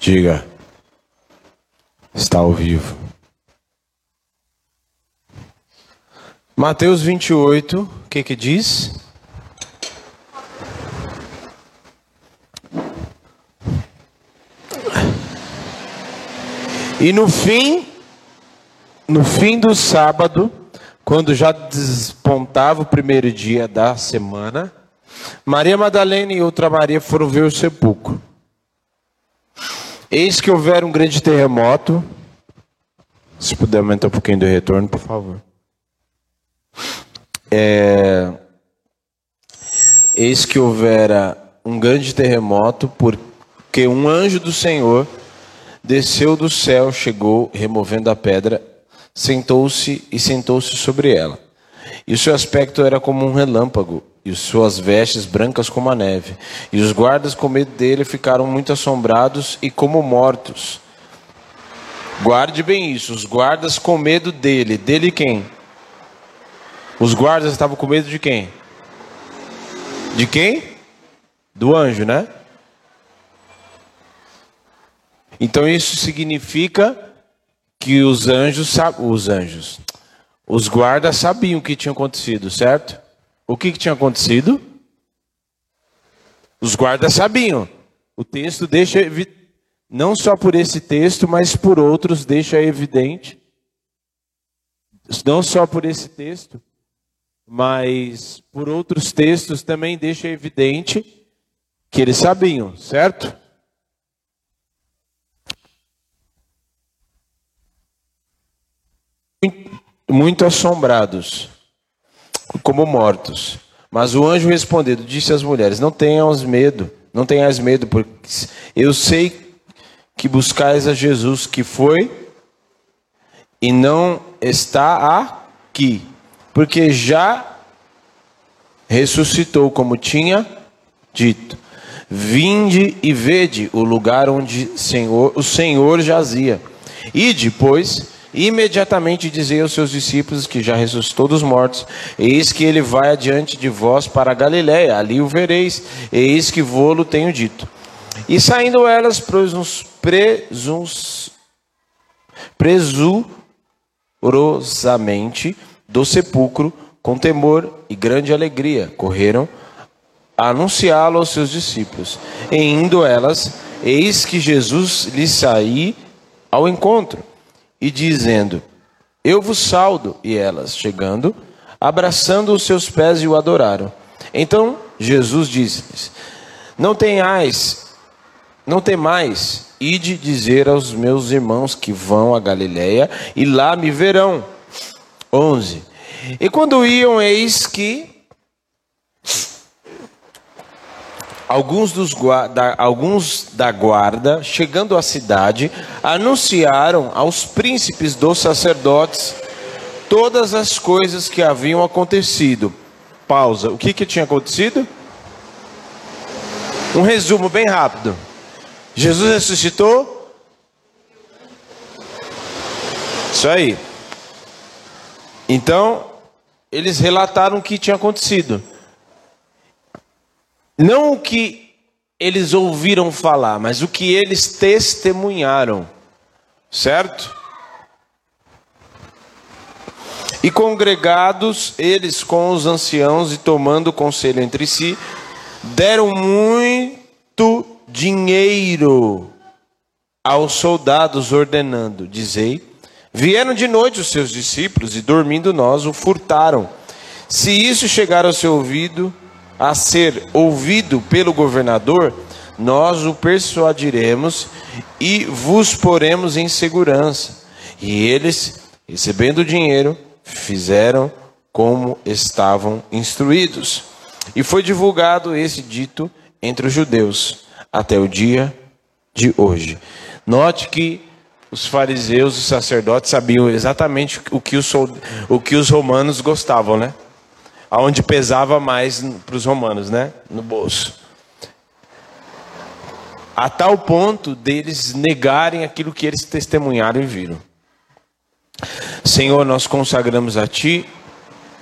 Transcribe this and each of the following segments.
Diga. Está ao vivo. Mateus 28, o que que diz? E no fim, no fim do sábado, quando já despontava o primeiro dia da semana, Maria Madalena e outra Maria foram ver o sepulcro. Eis que houver um grande terremoto. Se puder aumentar um pouquinho do retorno, por favor. É... Eis que houvera um grande terremoto, porque um anjo do Senhor desceu do céu, chegou, removendo a pedra, sentou-se e sentou-se sobre ela. E o seu aspecto era como um relâmpago, e suas vestes brancas como a neve. E os guardas, com medo dele, ficaram muito assombrados e como mortos. Guarde bem isso, os guardas com medo dele. Dele quem? Os guardas estavam com medo de quem? De quem? Do anjo, né? Então isso significa que os anjos, os anjos, os guardas sabiam o que tinha acontecido, certo? O que, que tinha acontecido? Os guardas sabiam. O texto deixa, não só por esse texto, mas por outros, deixa evidente. Não só por esse texto, mas por outros textos também deixa evidente que eles sabiam, certo? muito assombrados, como mortos. Mas o anjo respondendo disse às mulheres: Não tenhas medo, não tenhas medo, porque eu sei que buscais a Jesus que foi e não está aqui, porque já ressuscitou, como tinha dito. Vinde e vede o lugar onde Senhor, o Senhor jazia. E depois Imediatamente dizia aos seus discípulos que já ressuscitou dos mortos: Eis que ele vai adiante de vós para a Galiléia, ali o vereis, eis que vô-lo tenho dito. E saindo elas, presuns, presuns, presurosamente do sepulcro, com temor e grande alegria, correram a anunciá-lo aos seus discípulos. E indo elas, eis que Jesus lhes saí ao encontro e dizendo: Eu vos saldo. E elas, chegando, abraçando os seus pés, e o adoraram. Então Jesus disse-lhes: Não tenhais, não temais, ide dizer aos meus irmãos que vão a Galiléia e lá me verão. 11. E quando iam, eis que alguns, dos, da, alguns da guarda, chegando à cidade, anunciaram aos príncipes dos sacerdotes todas as coisas que haviam acontecido. Pausa. O que, que tinha acontecido? Um resumo bem rápido. Jesus ressuscitou? Isso aí. Então, eles relataram o que tinha acontecido. Não o que eles ouviram falar, mas o que eles testemunharam. Certo? E congregados eles com os anciãos e tomando conselho entre si, deram muito dinheiro aos soldados, ordenando: Dizei, vieram de noite os seus discípulos e dormindo nós o furtaram. Se isso chegar ao seu ouvido, a ser ouvido pelo governador, nós o persuadiremos e vos poremos em segurança. E eles, recebendo o dinheiro, fizeram como estavam instruídos. E foi divulgado esse dito entre os judeus até o dia de hoje. Note que os fariseus e sacerdotes sabiam exatamente o que os, o que os romanos gostavam, né? Aonde pesava mais para os romanos, né? No bolso. A tal ponto deles negarem aquilo que eles testemunharam e viram. Senhor, nós consagramos a Ti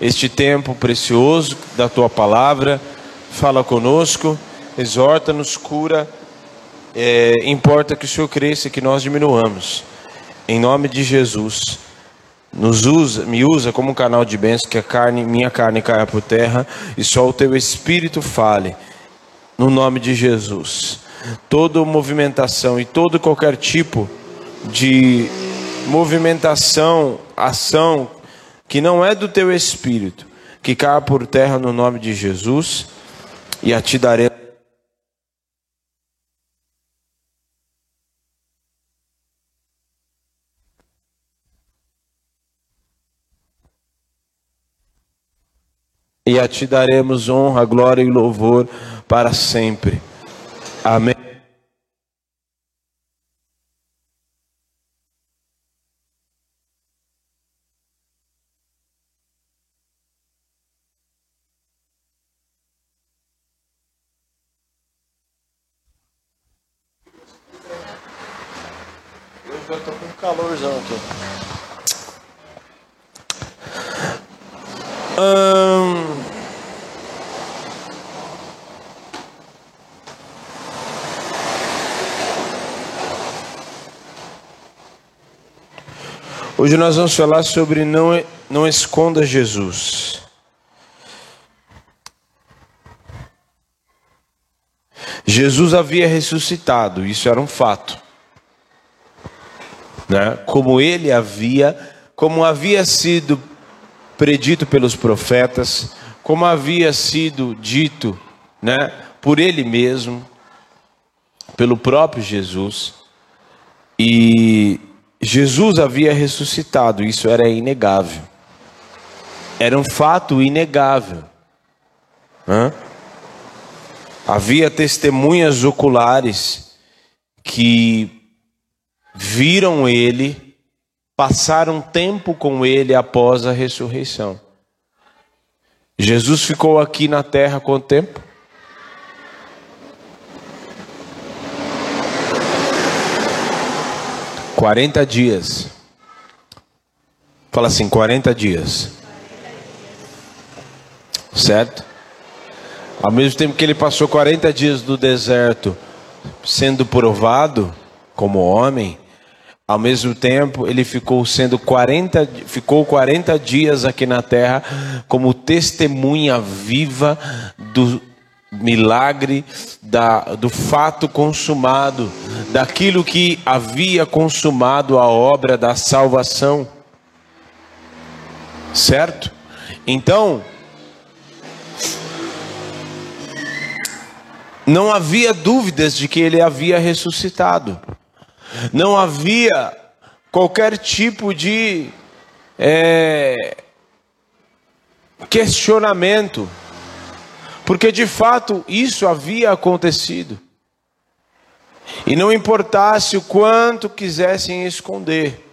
este tempo precioso da Tua palavra. Fala conosco, exorta-nos, cura é, importa que o Senhor cresça e que nós diminuamos. Em nome de Jesus, nos usa, me usa como um canal de bênção, que a carne, minha carne caia por terra e só o teu espírito fale. No nome de Jesus. Toda movimentação e todo qualquer tipo de movimentação, ação que não é do teu espírito, que caia por terra no nome de Jesus e a ti darei e a ti daremos honra, glória e louvor para sempre. Amém. Eu já tô com calorzão aqui. Nós vamos falar sobre não, não esconda Jesus. Jesus havia ressuscitado, isso era um fato. Né? Como ele havia, como havia sido predito pelos profetas, como havia sido dito, né, por ele mesmo, pelo próprio Jesus. E Jesus havia ressuscitado, isso era inegável. Era um fato inegável. Hã? Havia testemunhas oculares que viram ele, passaram tempo com ele após a ressurreição. Jesus ficou aqui na terra quanto tempo? 40 dias. Fala assim, 40 dias. Certo? Ao mesmo tempo que ele passou 40 dias no deserto sendo provado como homem, ao mesmo tempo ele ficou sendo 40 ficou 40 dias aqui na terra como testemunha viva do milagre da, do fato consumado, daquilo que havia consumado a obra da salvação. Certo? Então, não havia dúvidas de que ele havia ressuscitado, não havia qualquer tipo de é, questionamento porque de fato isso havia acontecido. E não importasse o quanto quisessem esconder,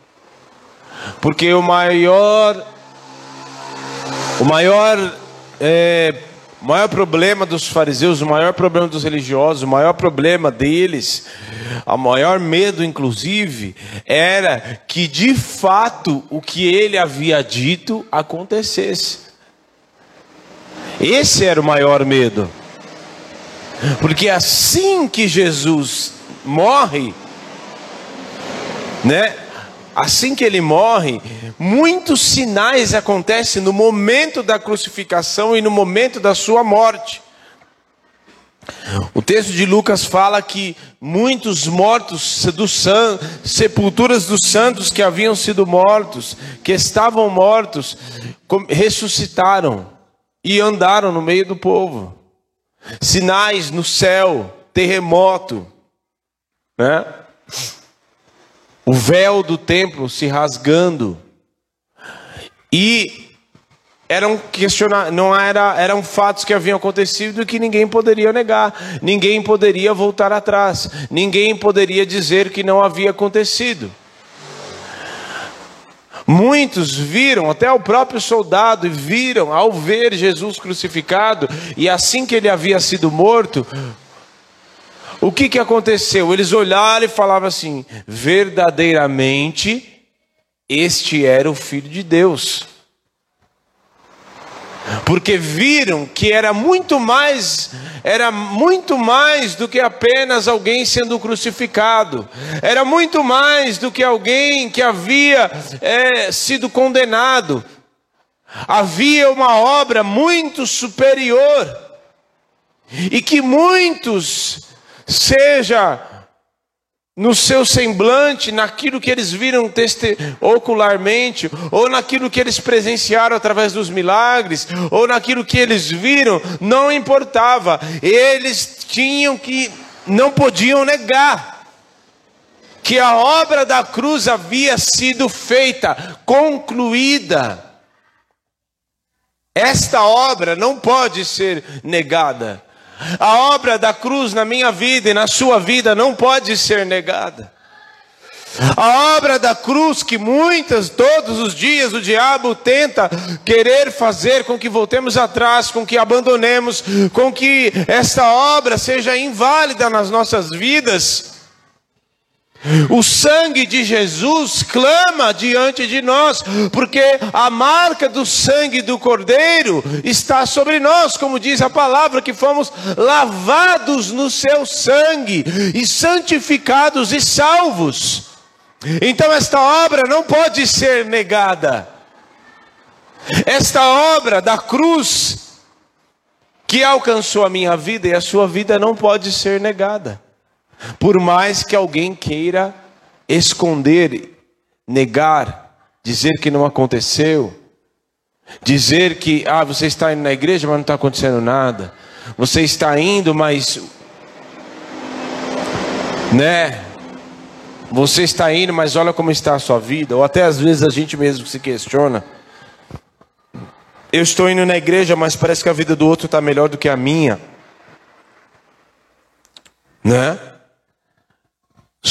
porque o maior, o maior, é, maior problema dos fariseus, o maior problema dos religiosos, o maior problema deles, o maior medo, inclusive, era que de fato o que ele havia dito acontecesse. Esse era o maior medo. Porque assim que Jesus morre, né? Assim que ele morre, muitos sinais acontecem no momento da crucificação e no momento da sua morte. O texto de Lucas fala que muitos mortos sepulturas dos santos que haviam sido mortos, que estavam mortos, ressuscitaram e andaram no meio do povo. Sinais no céu, terremoto, né? O véu do templo se rasgando. E eram questionar, não era, eram fatos que haviam acontecido e que ninguém poderia negar, ninguém poderia voltar atrás, ninguém poderia dizer que não havia acontecido. Muitos viram, até o próprio soldado, viram ao ver Jesus crucificado, e assim que ele havia sido morto, o que, que aconteceu? Eles olharam e falavam assim: verdadeiramente, este era o Filho de Deus. Porque viram que era muito mais, era muito mais do que apenas alguém sendo crucificado, era muito mais do que alguém que havia é, sido condenado, havia uma obra muito superior, e que muitos, seja no seu semblante, naquilo que eles viram ocularmente, ou naquilo que eles presenciaram através dos milagres, ou naquilo que eles viram, não importava. Eles tinham que, não podiam negar que a obra da cruz havia sido feita, concluída. Esta obra não pode ser negada. A obra da cruz na minha vida e na sua vida não pode ser negada. A obra da cruz que muitas, todos os dias, o diabo tenta querer fazer com que voltemos atrás, com que abandonemos, com que esta obra seja inválida nas nossas vidas. O sangue de Jesus clama diante de nós, porque a marca do sangue do Cordeiro está sobre nós, como diz a palavra, que fomos lavados no seu sangue e santificados e salvos. Então, esta obra não pode ser negada. Esta obra da cruz que alcançou a minha vida e a sua vida não pode ser negada. Por mais que alguém queira esconder, negar, dizer que não aconteceu, dizer que ah, você está indo na igreja, mas não está acontecendo nada. Você está indo, mas né? Você está indo, mas olha como está a sua vida. Ou até às vezes a gente mesmo se questiona. Eu estou indo na igreja, mas parece que a vida do outro está melhor do que a minha. Né?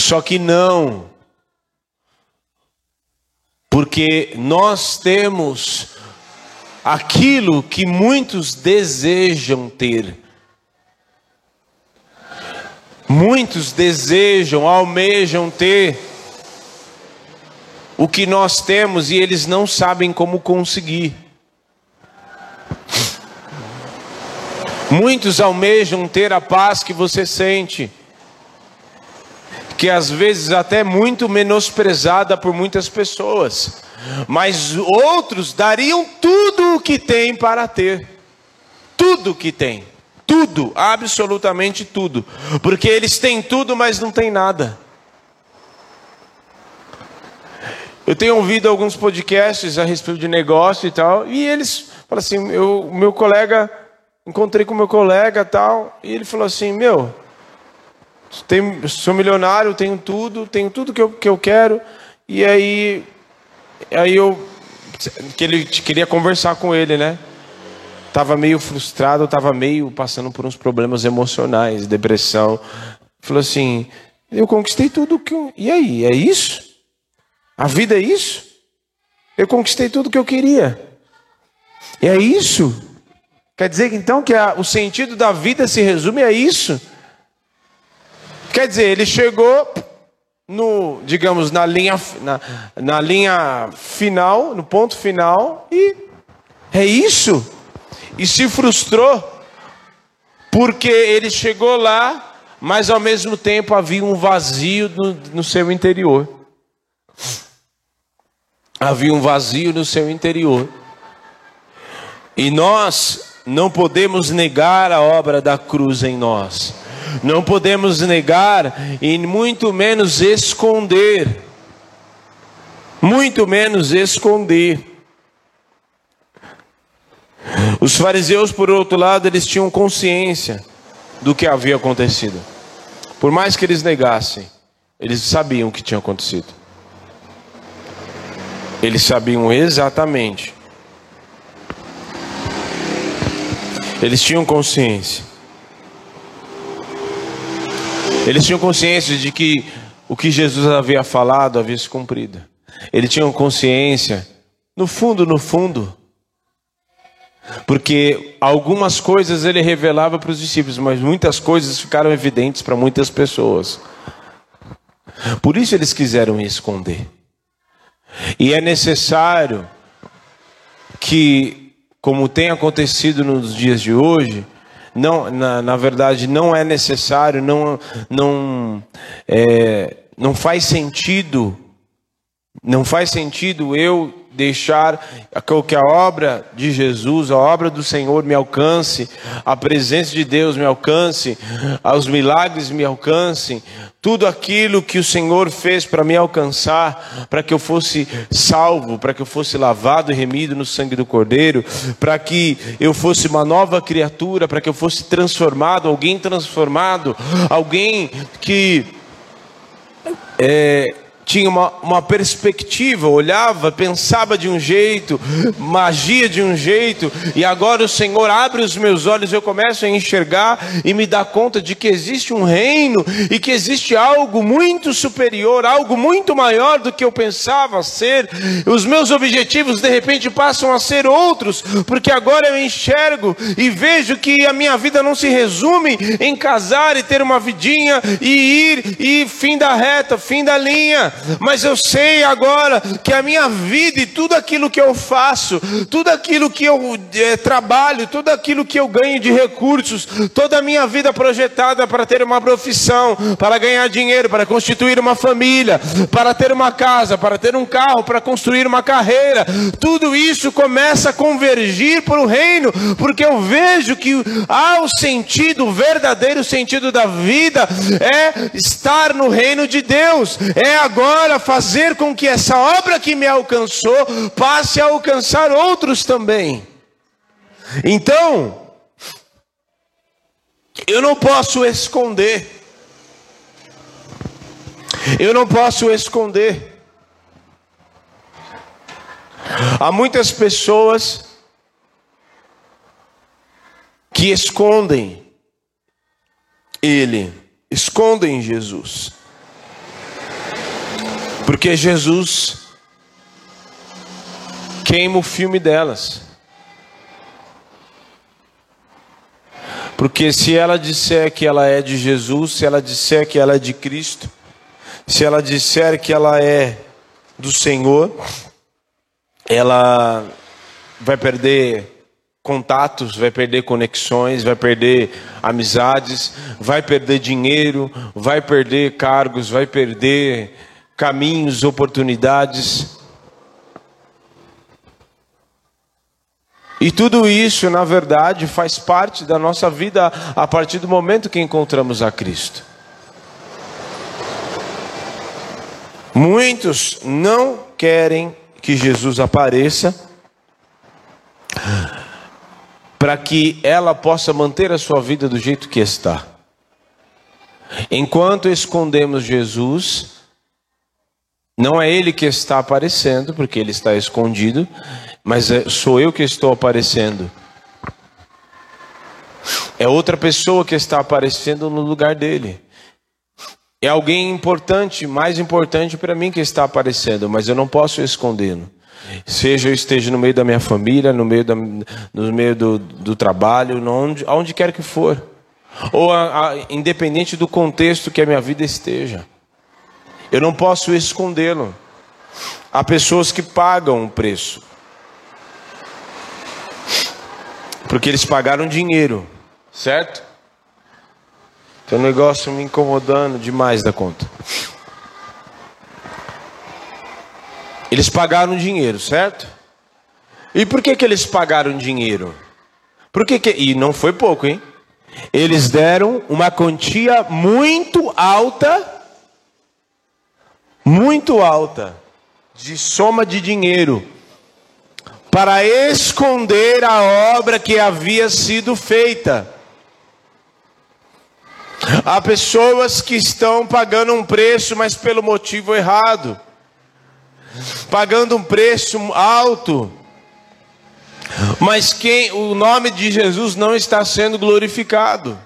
Só que não. Porque nós temos aquilo que muitos desejam ter. Muitos desejam, almejam ter o que nós temos e eles não sabem como conseguir. Muitos almejam ter a paz que você sente que às vezes até muito menosprezada por muitas pessoas, mas outros dariam tudo o que têm para ter, tudo o que têm, tudo, absolutamente tudo, porque eles têm tudo, mas não têm nada. Eu tenho ouvido alguns podcasts a respeito de negócio e tal, e eles falam assim, eu, meu colega, encontrei com meu colega tal, e ele falou assim, meu, tenho, sou milionário, tenho tudo, tenho tudo que eu, que eu quero. E aí, aí eu que ele queria conversar com ele, né? Tava meio frustrado, tava meio passando por uns problemas emocionais, depressão. Falou assim: eu conquistei tudo que eu. E aí, é isso? A vida é isso? Eu conquistei tudo que eu queria. E é isso? Quer dizer então que a, o sentido da vida se resume a isso? Quer dizer, ele chegou no, digamos, na linha, na, na linha final, no ponto final, e é isso. E se frustrou, porque ele chegou lá, mas ao mesmo tempo havia um vazio no, no seu interior. Havia um vazio no seu interior. E nós não podemos negar a obra da cruz em nós. Não podemos negar e muito menos esconder. Muito menos esconder. Os fariseus, por outro lado, eles tinham consciência do que havia acontecido. Por mais que eles negassem, eles sabiam o que tinha acontecido. Eles sabiam exatamente. Eles tinham consciência. Eles tinham consciência de que o que Jesus havia falado havia se cumprido. Eles tinham consciência, no fundo, no fundo, porque algumas coisas ele revelava para os discípulos, mas muitas coisas ficaram evidentes para muitas pessoas. Por isso eles quiseram esconder. E é necessário que como tem acontecido nos dias de hoje, não, na, na verdade, não é necessário, não, não, é, não faz sentido, não faz sentido eu deixar que a obra de Jesus, a obra do Senhor me alcance, a presença de Deus me alcance, os milagres me alcancem, tudo aquilo que o Senhor fez para me alcançar, para que eu fosse salvo, para que eu fosse lavado e remido no sangue do Cordeiro, para que eu fosse uma nova criatura, para que eu fosse transformado, alguém transformado, alguém que é, tinha uma, uma perspectiva, olhava, pensava de um jeito, magia de um jeito, e agora o Senhor abre os meus olhos, eu começo a enxergar e me dá conta de que existe um reino e que existe algo muito superior, algo muito maior do que eu pensava ser. Os meus objetivos de repente passam a ser outros, porque agora eu enxergo e vejo que a minha vida não se resume em casar e ter uma vidinha e ir e fim da reta, fim da linha mas eu sei agora que a minha vida e tudo aquilo que eu faço, tudo aquilo que eu é, trabalho, tudo aquilo que eu ganho de recursos, toda a minha vida projetada para ter uma profissão, para ganhar dinheiro, para constituir uma família, para ter uma casa, para ter um carro, para construir uma carreira, tudo isso começa a convergir para o reino, porque eu vejo que há o sentido, o verdadeiro sentido da vida é estar no reino de Deus, é agora agora fazer com que essa obra que me alcançou passe a alcançar outros também. Então, eu não posso esconder. Eu não posso esconder. Há muitas pessoas que escondem Ele, escondem Jesus. Porque Jesus queima o filme delas. Porque se ela disser que ela é de Jesus, se ela disser que ela é de Cristo, se ela disser que ela é do Senhor, ela vai perder contatos, vai perder conexões, vai perder amizades, vai perder dinheiro, vai perder cargos, vai perder caminhos, oportunidades. E tudo isso, na verdade, faz parte da nossa vida a partir do momento que encontramos a Cristo. Muitos não querem que Jesus apareça para que ela possa manter a sua vida do jeito que está. Enquanto escondemos Jesus, não é ele que está aparecendo, porque ele está escondido, mas é, sou eu que estou aparecendo. É outra pessoa que está aparecendo no lugar dele. É alguém importante, mais importante para mim que está aparecendo, mas eu não posso escondê-lo. Seja eu esteja no meio da minha família, no meio, da, no meio do, do trabalho, onde, aonde quer que for. Ou a, a, independente do contexto que a minha vida esteja. Eu não posso escondê-lo. Há pessoas que pagam o preço. Porque eles pagaram dinheiro, certo? Tem um negócio me incomodando demais da conta. Eles pagaram dinheiro, certo? E por que, que eles pagaram dinheiro? Por que, que e não foi pouco, hein? Eles deram uma quantia muito alta muito alta de soma de dinheiro para esconder a obra que havia sido feita. Há pessoas que estão pagando um preço, mas pelo motivo errado, pagando um preço alto, mas quem o nome de Jesus não está sendo glorificado.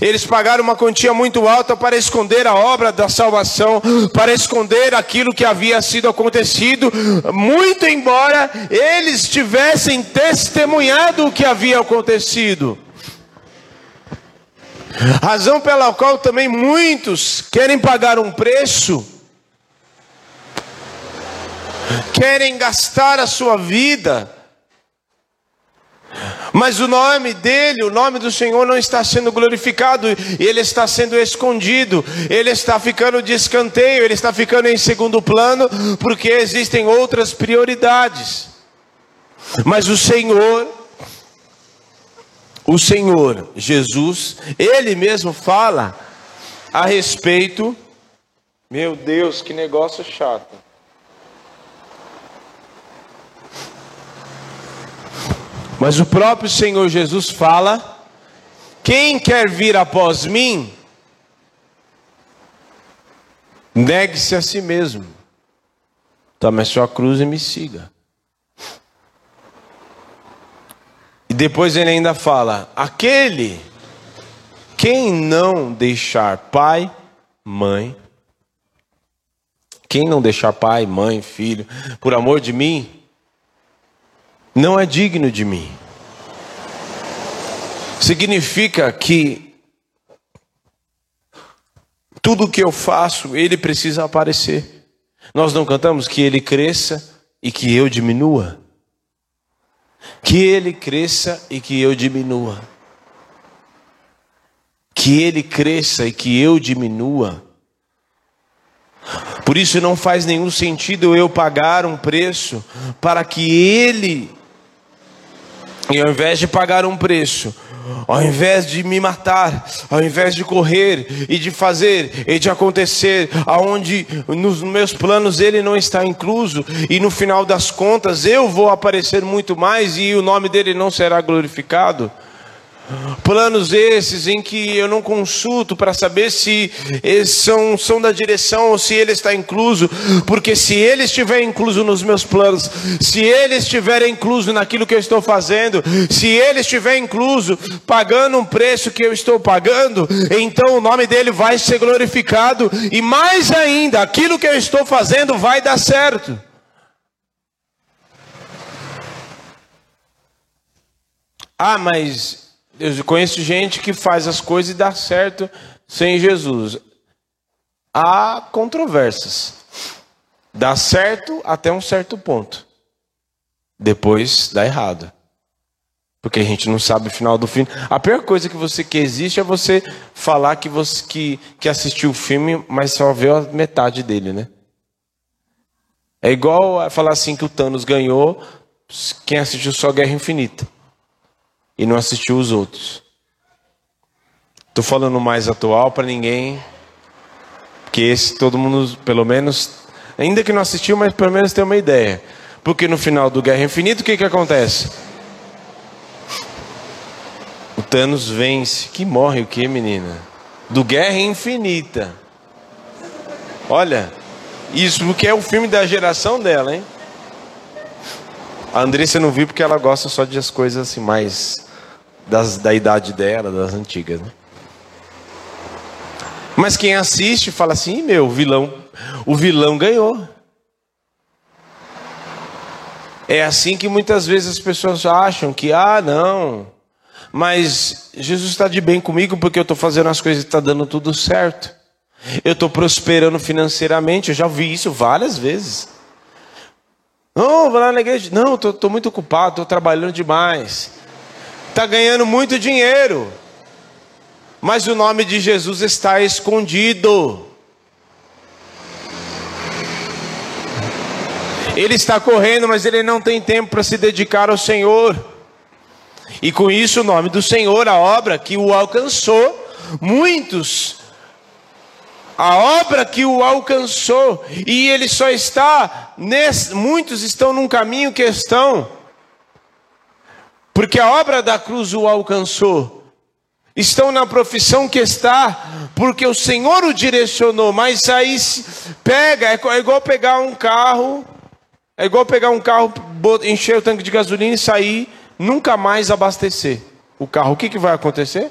Eles pagaram uma quantia muito alta para esconder a obra da salvação, para esconder aquilo que havia sido acontecido, muito embora eles tivessem testemunhado o que havia acontecido. Razão pela qual também muitos querem pagar um preço, querem gastar a sua vida Mas o nome dele, o nome do Senhor não está sendo glorificado, ele está sendo escondido, ele está ficando de escanteio, ele está ficando em segundo plano, porque existem outras prioridades. Mas o Senhor, o Senhor Jesus, ele mesmo fala a respeito. Meu Deus, que negócio chato. Mas o próprio Senhor Jesus fala: quem quer vir após mim, negue-se a si mesmo, tome a sua cruz e me siga. E depois ele ainda fala: aquele, quem não deixar pai, mãe, quem não deixar pai, mãe, filho, por amor de mim, não é digno de mim. Significa que tudo que eu faço, ele precisa aparecer. Nós não cantamos que ele cresça e que eu diminua. Que ele cresça e que eu diminua. Que ele cresça e que eu diminua. Por isso não faz nenhum sentido eu pagar um preço para que ele e ao invés de pagar um preço, ao invés de me matar, ao invés de correr e de fazer e de acontecer, aonde nos meus planos ele não está incluso, e no final das contas eu vou aparecer muito mais e o nome dele não será glorificado. Planos esses em que eu não consulto para saber se são, são da direção ou se ele está incluso, porque se ele estiver incluso nos meus planos, se ele estiver incluso naquilo que eu estou fazendo, se ele estiver incluso pagando um preço que eu estou pagando, então o nome dele vai ser glorificado e mais ainda, aquilo que eu estou fazendo vai dar certo. Ah, mas eu conheço gente que faz as coisas e dá certo sem Jesus. Há controvérsias. Dá certo até um certo ponto. Depois dá errado. Porque a gente não sabe o final do filme. A pior coisa que você que existe é você falar que você que, que assistiu o filme, mas só viu a metade dele, né? É igual falar assim que o Thanos ganhou, quem assistiu só Guerra Infinita e não assistiu os outros. Estou falando mais atual para ninguém, que esse todo mundo, pelo menos, ainda que não assistiu, mas pelo menos tem uma ideia. Porque no final do Guerra Infinita, o que, que acontece? O Thanos vence. Que morre o que, menina? Do Guerra Infinita. Olha, isso porque é o filme da geração dela, hein? A Andressa não viu porque ela gosta só de as coisas assim mais das, da idade dela, das antigas. Né? Mas quem assiste fala assim, meu, o vilão, o vilão ganhou. É assim que muitas vezes as pessoas acham que, ah, não, mas Jesus está de bem comigo porque eu estou fazendo as coisas e está dando tudo certo. Eu estou prosperando financeiramente, eu já vi isso várias vezes. Não, vou lá na igreja. Não, estou muito ocupado, estou trabalhando demais está ganhando muito dinheiro, mas o nome de Jesus está escondido. Ele está correndo, mas ele não tem tempo para se dedicar ao Senhor. E com isso, o nome do Senhor, a obra que o alcançou, muitos, a obra que o alcançou, e ele só está, nesse, muitos estão num caminho que estão porque a obra da cruz o alcançou. Estão na profissão que está, porque o Senhor o direcionou, mas aí pega, é igual pegar um carro, é igual pegar um carro, encher o tanque de gasolina e sair, nunca mais abastecer o carro. O que, que vai acontecer?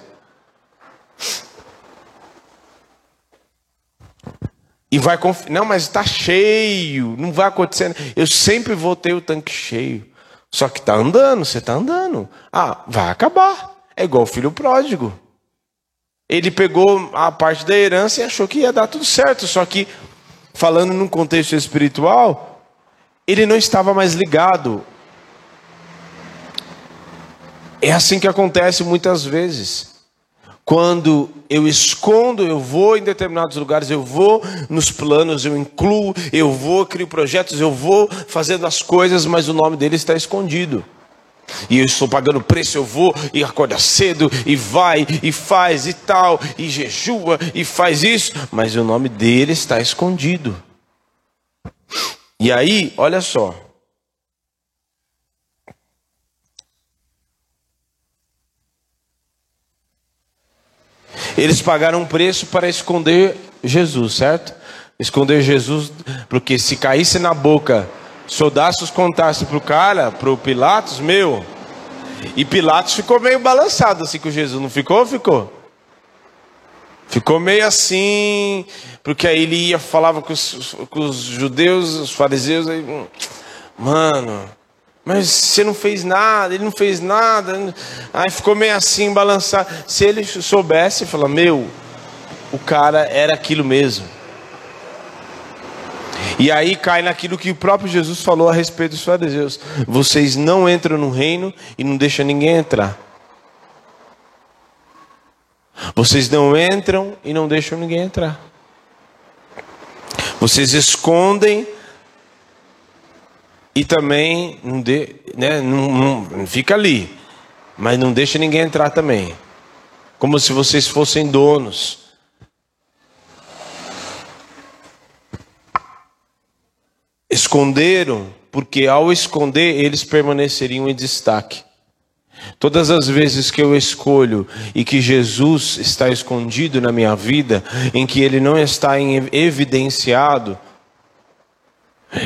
E vai confiar, não, mas está cheio, não vai acontecer. Eu sempre vou ter o tanque cheio. Só que está andando, você está andando. Ah, vai acabar. É igual o filho pródigo. Ele pegou a parte da herança e achou que ia dar tudo certo. Só que, falando num contexto espiritual, ele não estava mais ligado. É assim que acontece muitas vezes. Quando eu escondo, eu vou em determinados lugares, eu vou nos planos, eu incluo, eu vou, crio projetos, eu vou fazendo as coisas, mas o nome dele está escondido. E eu estou pagando preço, eu vou e acorda cedo e vai e faz e tal, e jejua e faz isso, mas o nome dele está escondido. E aí, olha só. Eles pagaram um preço para esconder Jesus, certo? Esconder Jesus, porque se caísse na boca soldados contassem para o cara, para o Pilatos, meu. E Pilatos ficou meio balançado assim com Jesus, não ficou? Ficou. Ficou meio assim, porque aí ele ia, falava com os, com os judeus, os fariseus, aí, hum, mano, mas você não fez nada, ele não fez nada. Aí ficou meio assim, balançado. Se ele soubesse, fala, meu, o cara era aquilo mesmo. E aí cai naquilo que o próprio Jesus falou a respeito dos fariseus: vocês não entram no reino e não deixam ninguém entrar. Vocês não entram e não deixam ninguém entrar. Vocês escondem e também não, de, né, não, não fica ali, mas não deixa ninguém entrar também. Como se vocês fossem donos. Esconderam, porque ao esconder eles permaneceriam em destaque. Todas as vezes que eu escolho e que Jesus está escondido na minha vida, em que ele não está evidenciado,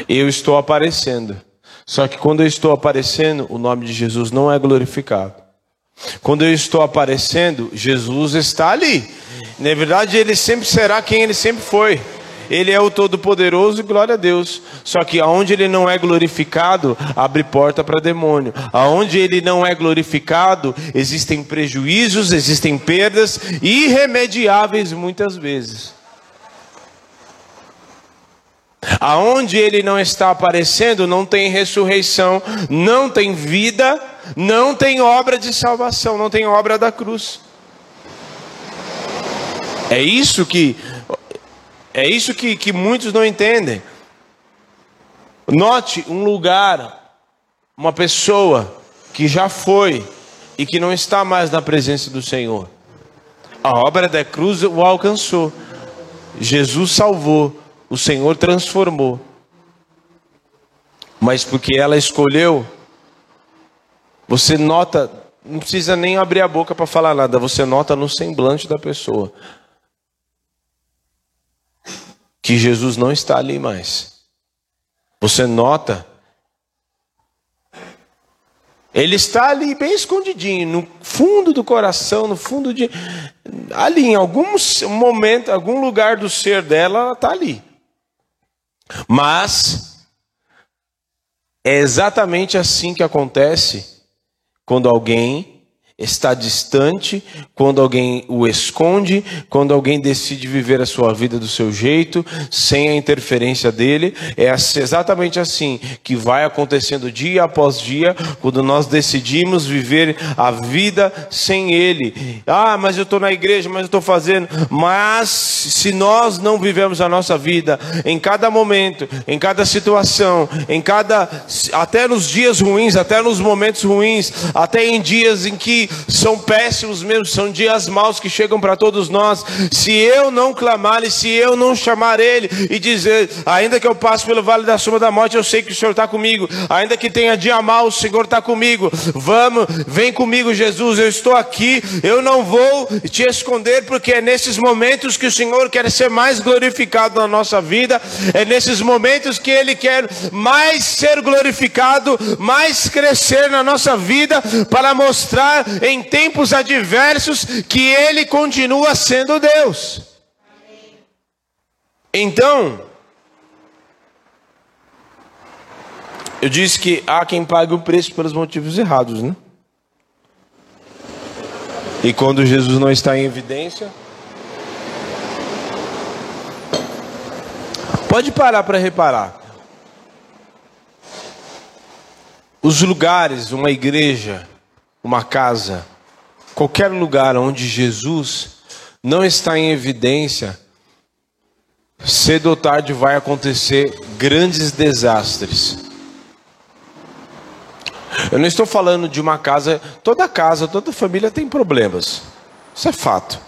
eu estou aparecendo. Só que quando eu estou aparecendo, o nome de Jesus não é glorificado. Quando eu estou aparecendo, Jesus está ali. Na verdade, ele sempre será quem ele sempre foi. Ele é o Todo-Poderoso e glória a Deus. Só que aonde ele não é glorificado, abre porta para demônio. Aonde ele não é glorificado, existem prejuízos, existem perdas irremediáveis muitas vezes. Aonde ele não está aparecendo, não tem ressurreição, não tem vida, não tem obra de salvação, não tem obra da cruz. É isso que é isso que, que muitos não entendem. Note um lugar, uma pessoa que já foi e que não está mais na presença do Senhor. A obra da cruz o alcançou. Jesus salvou, o Senhor transformou. Mas porque ela escolheu, você nota, não precisa nem abrir a boca para falar nada, você nota no semblante da pessoa que Jesus não está ali mais. Você nota. Ele está ali bem escondidinho, no fundo do coração, no fundo de. Ali, em algum momento, algum lugar do ser dela, ela está ali. Mas, é exatamente assim que acontece quando alguém está distante, quando alguém o esconde, quando alguém decide viver a sua vida do seu jeito, sem a interferência dele. É exatamente assim que vai acontecendo dia após dia, quando nós decidimos viver a vida sem ele. Ah, mas eu estou na igreja, mas eu estou fazendo. Mas se nós não vivemos a nossa vida em cada momento, em cada situação, em cada até nos dias ruins, até nos momentos ruins, até em dias em que são péssimos mesmo, são dias maus que chegam para todos nós. Se eu não clamar e se eu não chamar Ele e dizer, ainda que eu passe pelo vale da sombra da morte, eu sei que o Senhor está comigo. Ainda que tenha dia mau, o Senhor está comigo. Vamos, vem comigo, Jesus. Eu estou aqui. Eu não vou te esconder, porque é nesses momentos que o Senhor quer ser mais glorificado na nossa vida. É nesses momentos que Ele quer mais ser glorificado, mais crescer na nossa vida, para mostrar em tempos adversos que Ele continua sendo Deus. Então, eu disse que há quem pague o preço pelos motivos errados, né? E quando Jesus não está em evidência, pode parar para reparar. Os lugares, uma igreja, uma casa, qualquer lugar onde Jesus não está em evidência, cedo ou tarde vai acontecer grandes desastres. Eu não estou falando de uma casa, toda casa, toda família tem problemas. Isso é fato.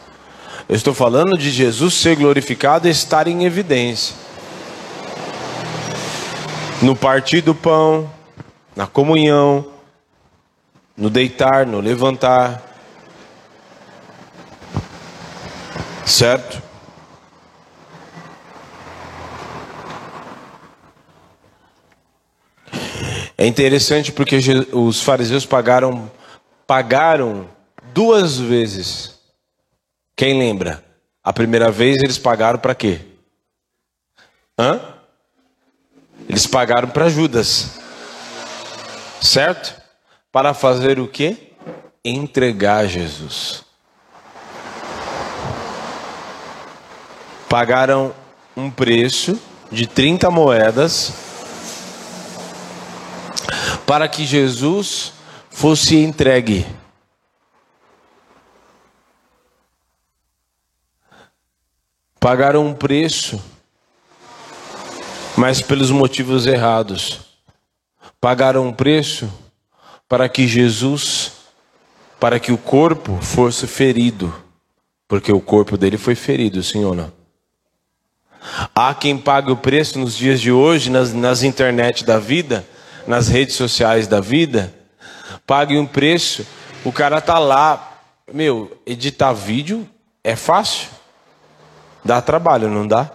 Eu estou falando de Jesus ser glorificado e estar em evidência. No partir do pão, na comunhão, no deitar, no levantar. Certo? É interessante porque os fariseus pagaram pagaram duas vezes. Quem lembra? A primeira vez eles pagaram para quê? Hã? Eles pagaram para Judas. Certo? Para fazer o quê? Entregar Jesus. Pagaram um preço de 30 moedas para que Jesus fosse entregue. Pagaram um preço, mas pelos motivos errados. Pagaram um preço para que Jesus, para que o corpo fosse ferido, porque o corpo dele foi ferido, sim ou não? Há quem pague o preço nos dias de hoje, nas, nas internet da vida, nas redes sociais da vida, pague um preço, o cara tá lá, meu, editar vídeo é fácil, dá trabalho, não dá?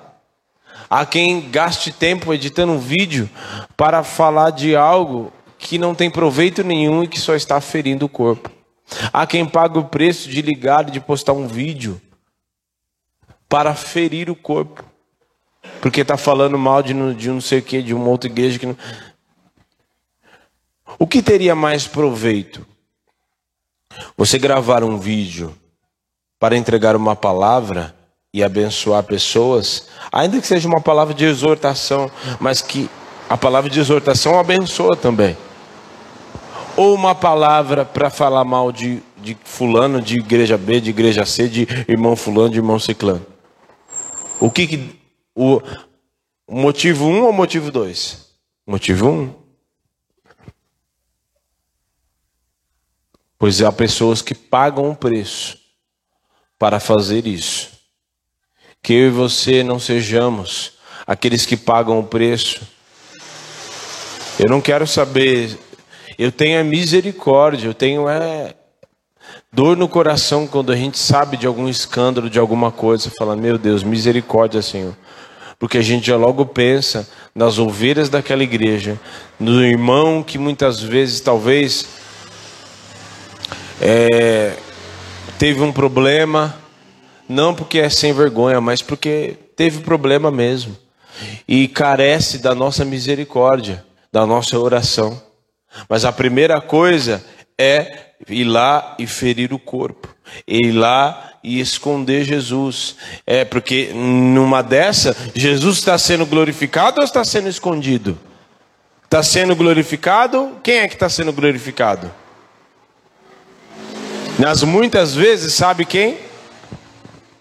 Há quem gaste tempo editando um vídeo para falar de algo que não tem proveito nenhum e que só está ferindo o corpo. Há quem pague o preço de ligar, de postar um vídeo para ferir o corpo. Porque está falando mal de, de não sei o que, de uma outra igreja que não. O que teria mais proveito? Você gravar um vídeo para entregar uma palavra e abençoar pessoas, ainda que seja uma palavra de exortação, mas que a palavra de exortação abençoa também. Ou uma palavra para falar mal de, de fulano, de igreja B, de igreja C, de irmão fulano, de irmão ciclano. O que, que o, motivo um ou motivo dois? Motivo um. Pois há pessoas que pagam um preço para fazer isso. Que eu e você não sejamos aqueles que pagam o preço. Eu não quero saber, eu tenho a misericórdia, eu tenho é, dor no coração quando a gente sabe de algum escândalo, de alguma coisa, fala, meu Deus, misericórdia, Senhor. Porque a gente já logo pensa nas ovelhas daquela igreja, no irmão que muitas vezes, talvez, é, teve um problema, não porque é sem vergonha, mas porque teve problema mesmo. E carece da nossa misericórdia, da nossa oração. Mas a primeira coisa é ir lá e ferir o corpo, ir lá e esconder Jesus. É porque numa dessa, Jesus está sendo glorificado ou está sendo escondido? Está sendo glorificado? Quem é que está sendo glorificado? Nas muitas vezes, sabe quem?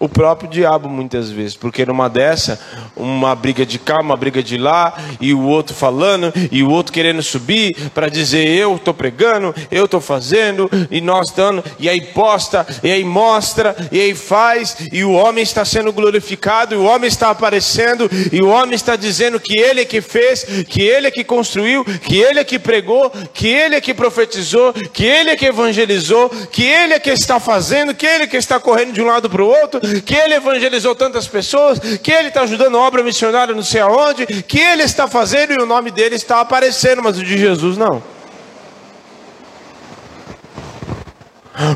O próprio diabo, muitas vezes, porque numa dessa, uma briga de cá, uma briga de lá, e o outro falando, e o outro querendo subir para dizer: Eu estou pregando, eu estou fazendo, e nós dando, e aí posta, e aí mostra, e aí faz, e o homem está sendo glorificado, e o homem está aparecendo, e o homem está dizendo que ele é que fez, que ele é que construiu, que ele é que pregou, que ele é que profetizou, que ele é que evangelizou, que ele é que está fazendo, que ele é que está correndo de um lado para o outro que ele evangelizou tantas pessoas, que ele está ajudando a obra missionária não sei aonde, que ele está fazendo e o nome dele está aparecendo, mas o de Jesus não.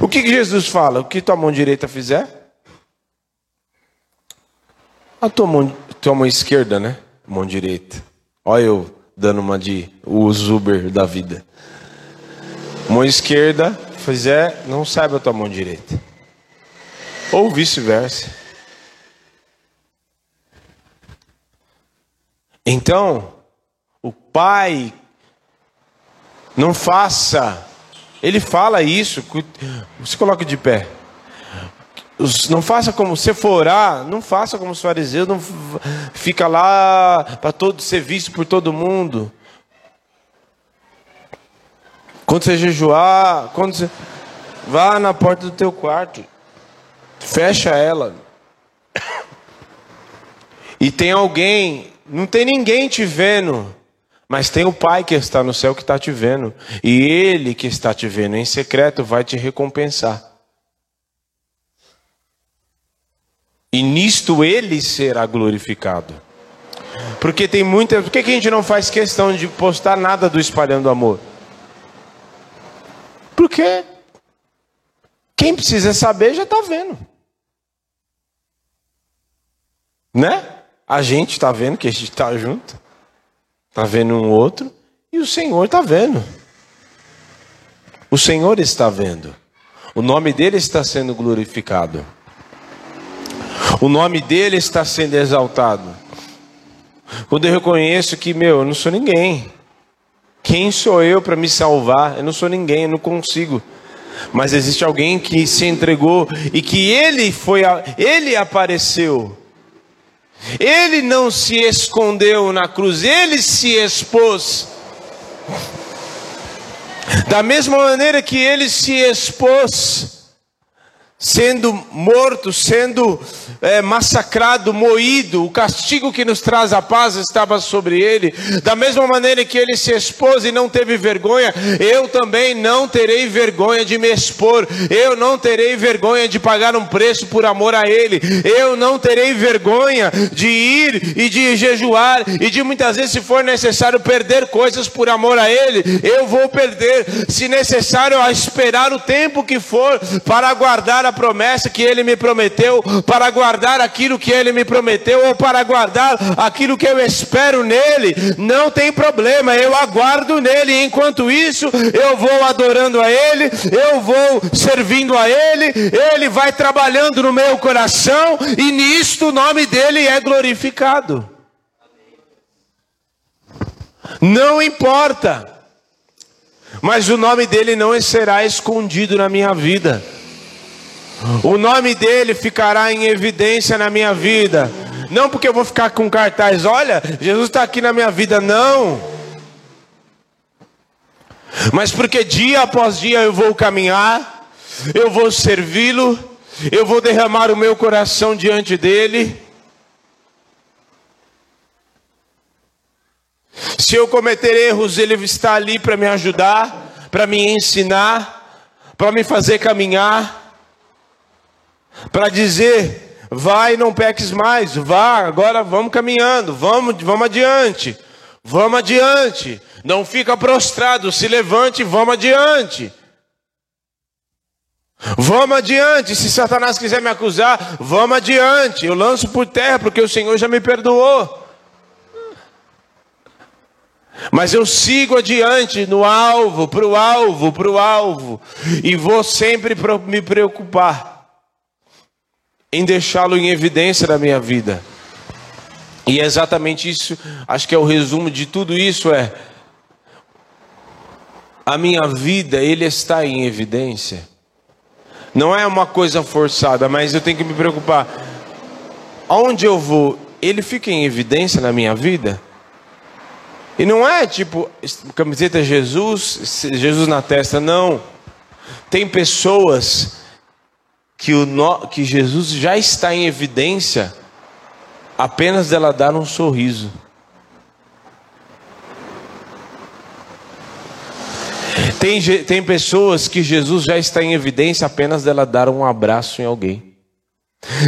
O que, que Jesus fala? O que tua mão direita fizer? A tua mão, tua mão esquerda, né? Mão direita. Olha eu dando uma de o Uber da vida. Mão esquerda fizer, não saiba a tua mão direita ou vice-versa. Então, o pai não faça Ele fala isso. Se coloque de pé. Não faça como você for orar, não faça como os fariseus, não fica lá para todo ser visto por todo mundo. Quando você jejuar, quando você vá na porta do teu quarto, fecha ela. E tem alguém, não tem ninguém te vendo, mas tem o Pai que está no céu que está te vendo. E Ele que está te vendo em secreto vai te recompensar. E nisto Ele será glorificado. Porque tem muita. Por que, que a gente não faz questão de postar nada do espalhando amor? Porque quem precisa saber já está vendo. Né? A gente está vendo que a gente está junto. Está vendo um outro. E o Senhor está vendo. O Senhor está vendo. O nome dele está sendo glorificado. O nome dele está sendo exaltado. Quando eu reconheço que, meu, eu não sou ninguém. Quem sou eu para me salvar? Eu não sou ninguém, eu não consigo. Mas existe alguém que se entregou e que ele foi, ele apareceu. Ele não se escondeu na cruz, ele se expôs. Da mesma maneira que ele se expôs sendo morto, sendo é, massacrado, moído, o castigo que nos traz a paz estava sobre ele. Da mesma maneira que ele se expôs e não teve vergonha, eu também não terei vergonha de me expor, eu não terei vergonha de pagar um preço por amor a ele, eu não terei vergonha de ir e de jejuar e de muitas vezes, se for necessário, perder coisas por amor a ele, eu vou perder, se necessário, a esperar o tempo que for para aguardar a promessa que ele me prometeu, para guardar aquilo que ele me prometeu, ou para guardar aquilo que eu espero nele, não tem problema, eu aguardo nele. Enquanto isso, eu vou adorando a ele, eu vou servindo a ele, ele vai trabalhando no meu coração, e nisto o nome dele é glorificado. Não importa, mas o nome dele não será escondido na minha vida. O nome dele ficará em evidência na minha vida. Não porque eu vou ficar com cartaz, olha, Jesus está aqui na minha vida, não. Mas porque dia após dia eu vou caminhar, eu vou servi-lo, eu vou derramar o meu coração diante dele. Se eu cometer erros, ele está ali para me ajudar, para me ensinar, para me fazer caminhar para dizer: vai, não peques mais, vá, agora vamos caminhando, vamos, vamos adiante, vamos adiante. Não fica prostrado, se levante, vamos adiante. Vamos adiante, se Satanás quiser me acusar, vamos adiante. Eu lanço por terra, porque o Senhor já me perdoou. Mas eu sigo adiante no alvo, para o alvo, para o alvo, e vou sempre me preocupar em deixá-lo em evidência na minha vida. E é exatamente isso, acho que é o resumo de tudo isso é a minha vida, ele está em evidência. Não é uma coisa forçada, mas eu tenho que me preocupar. Aonde eu vou, ele fica em evidência na minha vida? E não é tipo camiseta Jesus, Jesus na testa, não. Tem pessoas que, o no, que Jesus já está em evidência apenas dela dar um sorriso. Tem, tem pessoas que Jesus já está em evidência apenas dela dar um abraço em alguém.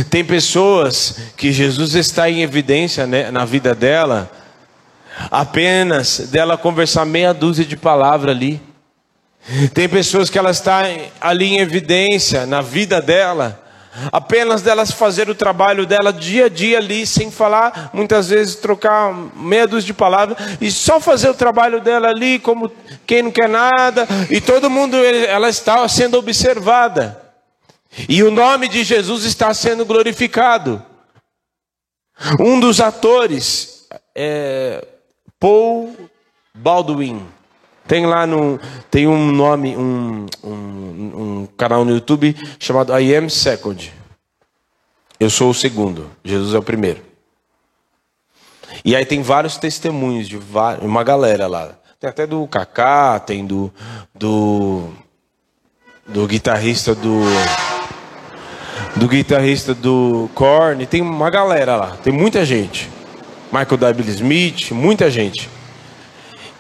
Tem pessoas que Jesus está em evidência né, na vida dela apenas dela conversar meia dúzia de palavras ali. Tem pessoas que ela está ali em evidência na vida dela, apenas delas fazer o trabalho dela dia a dia ali, sem falar, muitas vezes trocar dúzia de palavras, e só fazer o trabalho dela ali, como quem não quer nada, e todo mundo, ela está sendo observada, e o nome de Jesus está sendo glorificado. Um dos atores é Paul Baldwin. Tem lá no. Tem um nome, um, um, um canal no YouTube chamado I Am Second. Eu sou o segundo, Jesus é o primeiro. E aí tem vários testemunhos de uma galera lá. Tem até do Kaká, tem do, do do guitarrista do do guitarrista do Korn, tem uma galera lá, tem muita gente. Michael W. Smith, muita gente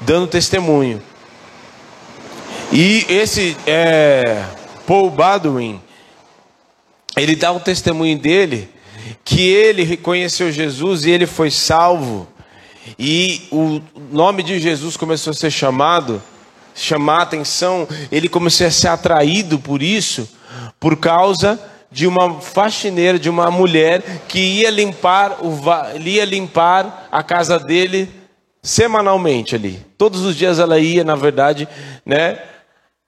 dando testemunho. E esse é, Paul Baldwin, ele dá o testemunho dele que ele reconheceu Jesus e ele foi salvo. E o nome de Jesus começou a ser chamado, chamar atenção, ele começou a ser atraído por isso, por causa de uma faxineira, de uma mulher que ia limpar, o, ia limpar a casa dele semanalmente ali. Todos os dias ela ia, na verdade, né?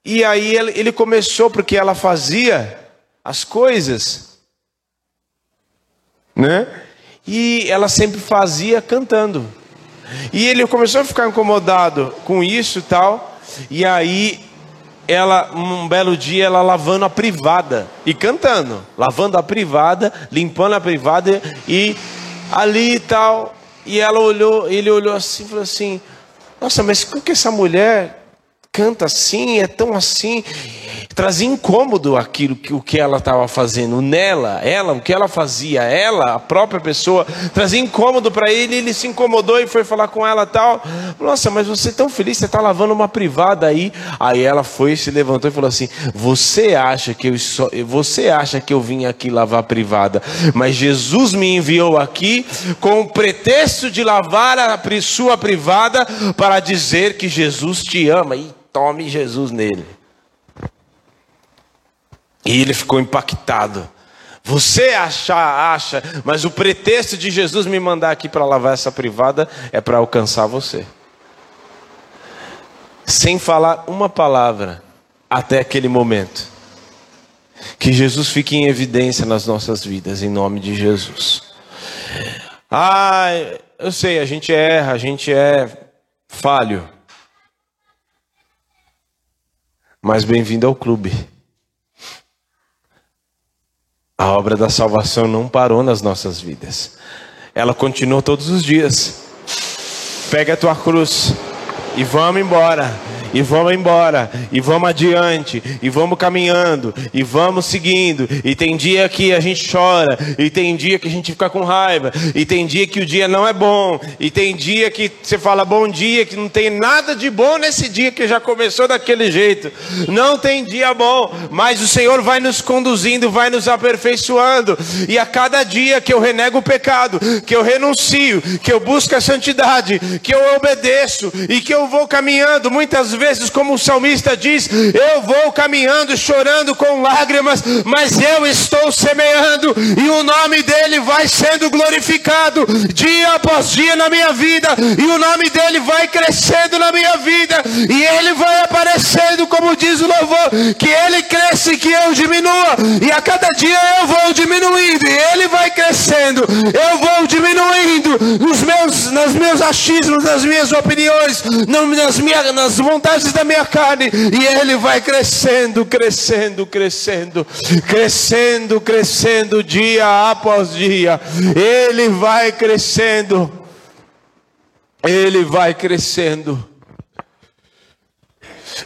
E aí ele começou porque ela fazia as coisas, né? E ela sempre fazia cantando. E ele começou a ficar incomodado com isso e tal. E aí ela um belo dia ela lavando a privada e cantando, lavando a privada, limpando a privada e ali e tal. E ela olhou, ele olhou assim, falou assim: "Nossa, mas por que essa mulher canta assim, é tão assim?" trazia incômodo aquilo que o que ela estava fazendo nela, ela, o que ela fazia, ela, a própria pessoa, trazia incômodo para ele, ele se incomodou e foi falar com ela tal. Nossa, mas você é tão feliz, você está lavando uma privada aí. Aí ela foi, se levantou e falou assim: "Você acha que eu só, você acha que eu vim aqui lavar privada, mas Jesus me enviou aqui com o pretexto de lavar a sua privada para dizer que Jesus te ama e tome Jesus nele." E ele ficou impactado. Você acha, acha, mas o pretexto de Jesus me mandar aqui para lavar essa privada é para alcançar você. Sem falar uma palavra até aquele momento. Que Jesus fique em evidência nas nossas vidas, em nome de Jesus. Ah, eu sei, a gente erra, a gente é falho. Mas bem-vindo ao clube. A obra da salvação não parou nas nossas vidas. Ela continua todos os dias. Pega a tua cruz e vamos embora e vamos embora, e vamos adiante, e vamos caminhando, e vamos seguindo. E tem dia que a gente chora, e tem dia que a gente fica com raiva, e tem dia que o dia não é bom, e tem dia que você fala bom dia, que não tem nada de bom nesse dia que já começou daquele jeito. Não tem dia bom, mas o Senhor vai nos conduzindo, vai nos aperfeiçoando, e a cada dia que eu renego o pecado, que eu renuncio, que eu busco a santidade, que eu obedeço e que eu vou caminhando, muitas vezes vezes, como o salmista diz, eu vou caminhando, chorando com lágrimas, mas eu estou semeando, e o nome dele vai sendo glorificado dia após dia na minha vida, e o nome dele vai crescendo na minha vida, e ele vai aparecendo, como diz o louvor, que ele cresce que eu diminua, e a cada dia eu vou diminuindo, e ele vai crescendo, eu vou diminuindo nos meus, nos meus achismos, nas minhas opiniões, nas minhas nas vontades vontades da minha carne, e ele vai crescendo, crescendo, crescendo, crescendo, crescendo dia após dia. Ele vai crescendo. Ele vai crescendo.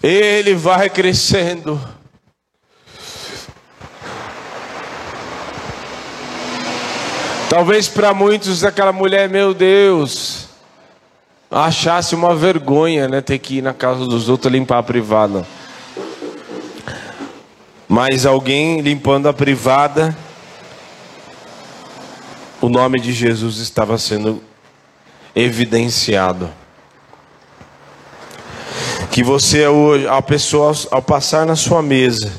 Ele vai crescendo. Talvez para muitos aquela mulher, meu Deus, achasse uma vergonha, né, ter que ir na casa dos outros limpar a privada. Mas alguém limpando a privada, o nome de Jesus estava sendo evidenciado. Que você hoje, a pessoa ao passar na sua mesa,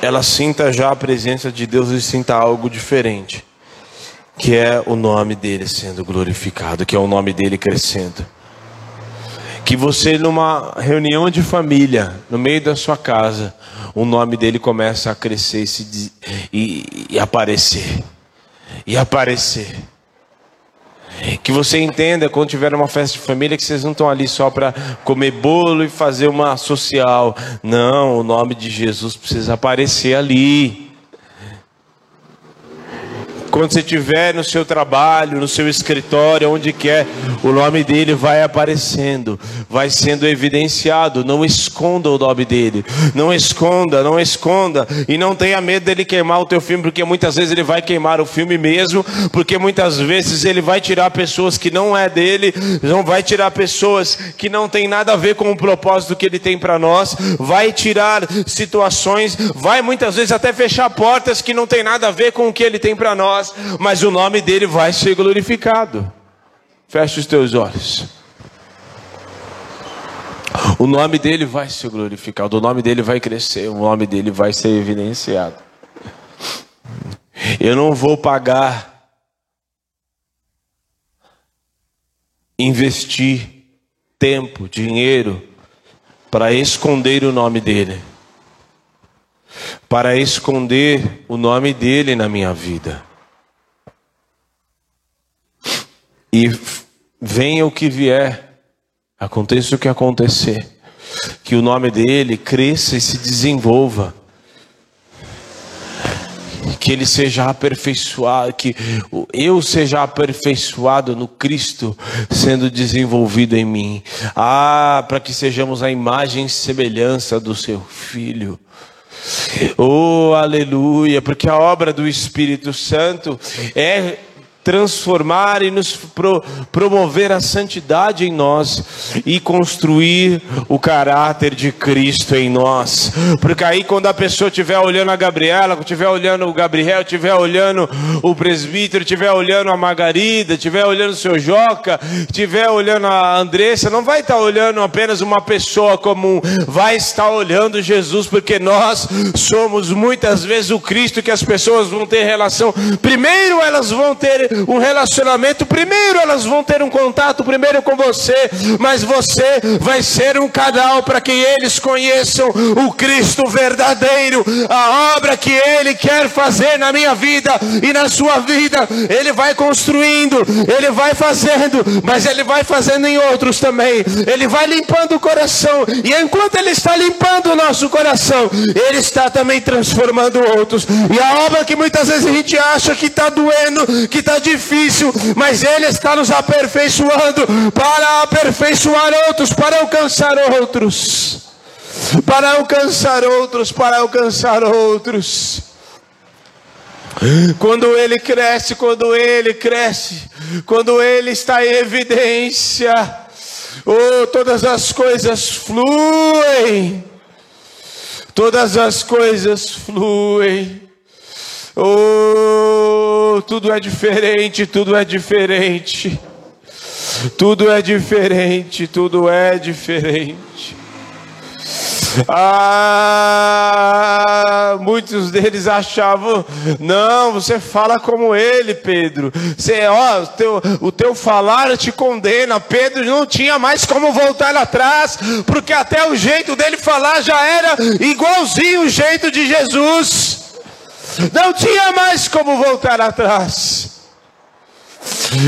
ela sinta já a presença de Deus e sinta algo diferente que é o nome dele sendo glorificado, que é o nome dele crescendo. Que você, numa reunião de família, no meio da sua casa, o nome dele começa a crescer e, se, e, e aparecer. E aparecer. Que você entenda quando tiver uma festa de família que vocês não estão ali só para comer bolo e fazer uma social. Não, o nome de Jesus precisa aparecer ali. Quando você estiver no seu trabalho, no seu escritório, onde quer, o nome dele vai aparecendo, vai sendo evidenciado. Não esconda o nome dele. Não esconda, não esconda. E não tenha medo dele queimar o teu filme, porque muitas vezes ele vai queimar o filme mesmo, porque muitas vezes ele vai tirar pessoas que não é dele, não vai tirar pessoas que não tem nada a ver com o propósito que ele tem para nós, vai tirar situações, vai muitas vezes até fechar portas que não tem nada a ver com o que ele tem para nós nós, mas o nome dele vai ser glorificado. Feche os teus olhos. O nome dele vai ser glorificado, o nome dele vai crescer, o nome dele vai ser evidenciado. Eu não vou pagar, investir tempo, dinheiro, para esconder o nome dele, para esconder o nome dele na minha vida. E venha o que vier, aconteça o que acontecer, que o nome dele cresça e se desenvolva, que ele seja aperfeiçoado, que eu seja aperfeiçoado no Cristo sendo desenvolvido em mim. Ah, para que sejamos a imagem e semelhança do seu filho. Oh, aleluia, porque a obra do Espírito Santo é transformar e nos pro, promover a santidade em nós e construir o caráter de Cristo em nós. Porque aí quando a pessoa estiver olhando a Gabriela, estiver olhando o Gabriel, estiver olhando o presbítero, estiver olhando a Margarida, estiver olhando o seu Joca, estiver olhando a Andressa, não vai estar olhando apenas uma pessoa comum, vai estar olhando Jesus, porque nós somos muitas vezes o Cristo que as pessoas vão ter relação. Primeiro elas vão ter um relacionamento, primeiro elas vão ter um contato primeiro com você, mas você vai ser um canal para que eles conheçam o Cristo verdadeiro, a obra que Ele quer fazer na minha vida e na sua vida. Ele vai construindo, Ele vai fazendo, mas Ele vai fazendo em outros também. Ele vai limpando o coração, e enquanto Ele está limpando o nosso coração, Ele está também transformando outros. E a obra que muitas vezes a gente acha que está doendo, que está difícil, mas Ele está nos aperfeiçoando para aperfeiçoar outros, para alcançar outros, para alcançar outros, para alcançar outros. Quando ele cresce, quando ele cresce, quando ele está em evidência, oh, todas as coisas fluem, todas as coisas fluem. Oh, tudo é diferente, tudo é diferente. Tudo é diferente, tudo é diferente. Ah, muitos deles achavam, não, você fala como ele, Pedro. Você, ó, o teu, o teu falar te condena. Pedro não tinha mais como voltar atrás, porque até o jeito dele falar já era igualzinho o jeito de Jesus. Não tinha mais como voltar atrás.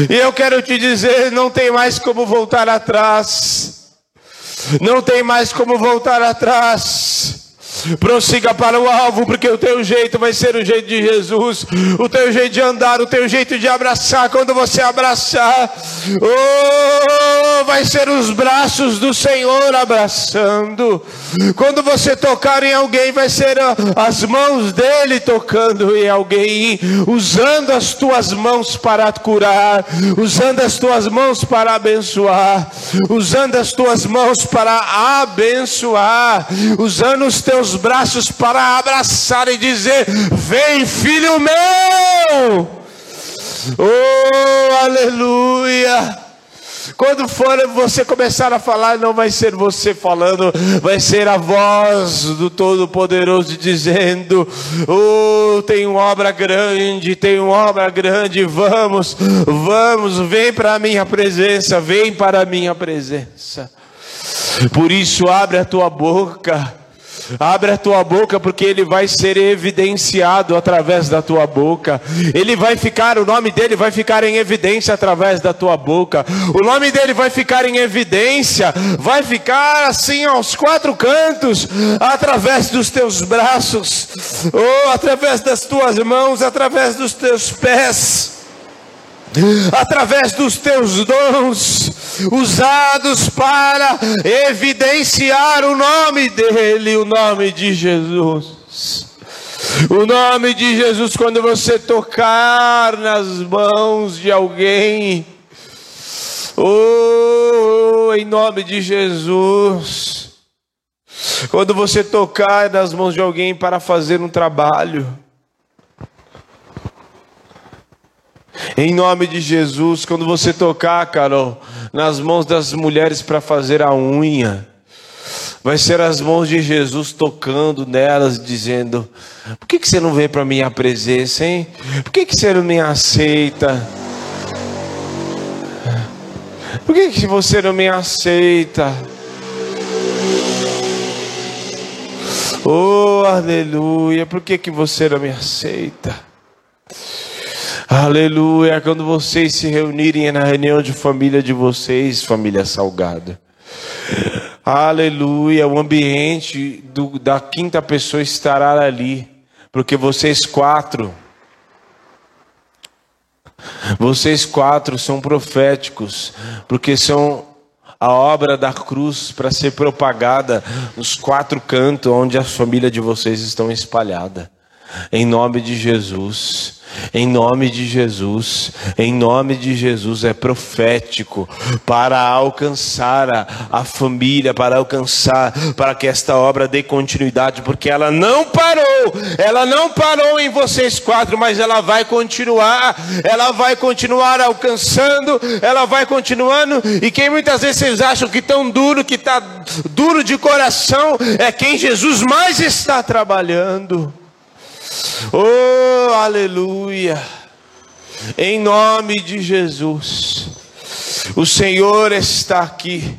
E eu quero te dizer: não tem mais como voltar atrás. Não tem mais como voltar atrás. Prossiga para o alvo, porque o teu jeito vai ser o jeito de Jesus, o teu jeito de andar, o teu jeito de abraçar. Quando você abraçar, oh, vai ser os braços do Senhor abraçando. Quando você tocar em alguém, vai ser as mãos dele tocando em alguém, usando as tuas mãos para curar, usando as tuas mãos para abençoar, usando as tuas mãos para abençoar, usando os teus seus braços para abraçar e dizer: Vem, filho meu! Oh, aleluia! Quando for você começar a falar, não vai ser você falando, vai ser a voz do Todo-Poderoso dizendo: Oh, tem uma obra grande, tem uma obra grande, vamos, vamos, vem para a minha presença, vem para a minha presença. Por isso, abre a tua boca Abre a tua boca, porque ele vai ser evidenciado através da tua boca. Ele vai ficar, o nome dele vai ficar em evidência através da tua boca. O nome dele vai ficar em evidência, vai ficar assim aos quatro cantos, através dos teus braços, ou através das tuas mãos, através dos teus pés através dos teus dons, usados para evidenciar o nome dEle, o nome de Jesus. O nome de Jesus, quando você tocar nas mãos de alguém, oh, em nome de Jesus. Quando você tocar nas mãos de alguém para fazer um trabalho, Em nome de Jesus, quando você tocar, Carol, nas mãos das mulheres para fazer a unha, vai ser as mãos de Jesus tocando nelas, dizendo: Por que, que você não vem para minha presença, hein? Por que, que você não me aceita? Por que, que você não me aceita? Oh, aleluia, por que, que você não me aceita? Aleluia. Quando vocês se reunirem na reunião de família de vocês, família salgada. Aleluia. O ambiente do, da quinta pessoa estará ali. Porque vocês quatro. Vocês quatro são proféticos. Porque são a obra da cruz para ser propagada nos quatro cantos onde a família de vocês estão espalhada. Em nome de Jesus. Em nome de Jesus, em nome de Jesus, é profético para alcançar a, a, família, para alcançar, para que esta obra dê continuidade, porque ela não parou, ela não parou em vocês quatro, mas ela vai continuar, ela vai continuar alcançando, ela vai continuando, e quem muitas vezes vocês acham que tão duro, que está duro de coração, é quem Jesus mais está trabalhando. Oh, aleluia. Em nome de Jesus. O Senhor está aqui.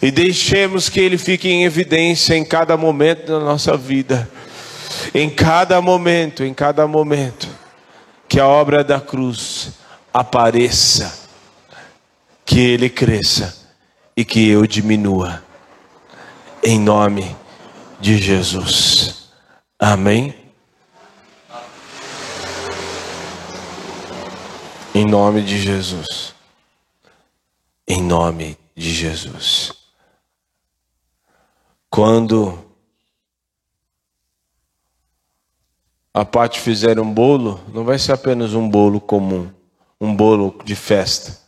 E deixemos que Ele fique em evidência em cada momento da nossa vida. Em cada momento, em cada momento. Que a obra da cruz apareça. Que Ele cresça e que eu diminua. Em nome de Jesus. Amém. Em nome de Jesus. Em nome de Jesus. Quando a parte fizer um bolo, não vai ser apenas um bolo comum, um bolo de festa.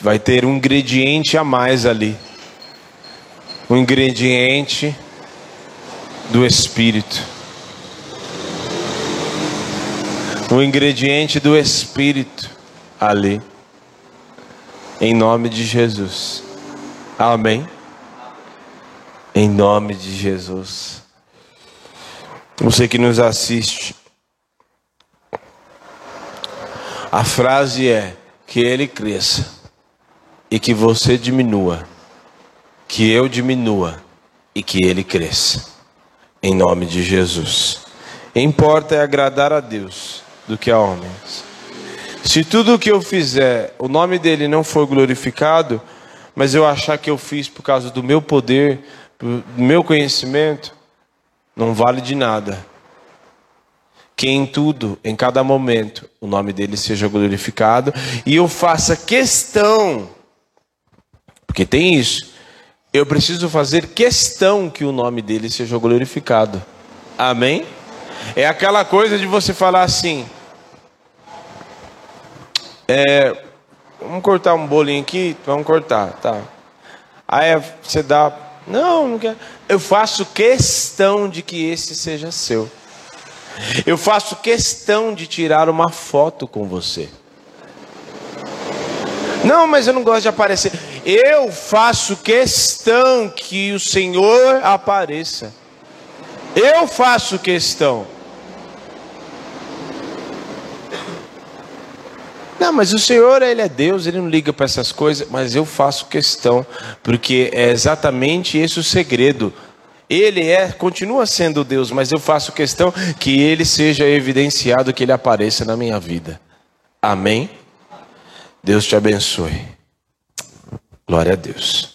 Vai ter um ingrediente a mais ali. Um ingrediente do Espírito. O ingrediente do Espírito ali, em nome de Jesus. Amém. Em nome de Jesus. Você que nos assiste, a frase é: que ele cresça e que você diminua, que eu diminua e que ele cresça. Em nome de Jesus. Importa é agradar a Deus do que a homens. Se tudo o que eu fizer, o nome dele não for glorificado, mas eu achar que eu fiz por causa do meu poder, do meu conhecimento, não vale de nada. Que em tudo, em cada momento, o nome dele seja glorificado e eu faça questão, porque tem isso, eu preciso fazer questão que o nome dele seja glorificado. Amém? É aquela coisa de você falar assim. É, vamos cortar um bolinho aqui? Vamos cortar, tá. Aí você dá. Não, não quero. Eu faço questão de que esse seja seu. Eu faço questão de tirar uma foto com você. Não, mas eu não gosto de aparecer. Eu faço questão que o Senhor apareça. Eu faço questão. Não, mas o Senhor, Ele é Deus, Ele não liga para essas coisas, mas eu faço questão, porque é exatamente esse o segredo. Ele é, continua sendo Deus, mas eu faço questão que ele seja evidenciado, que ele apareça na minha vida. Amém? Deus te abençoe. Glória a Deus.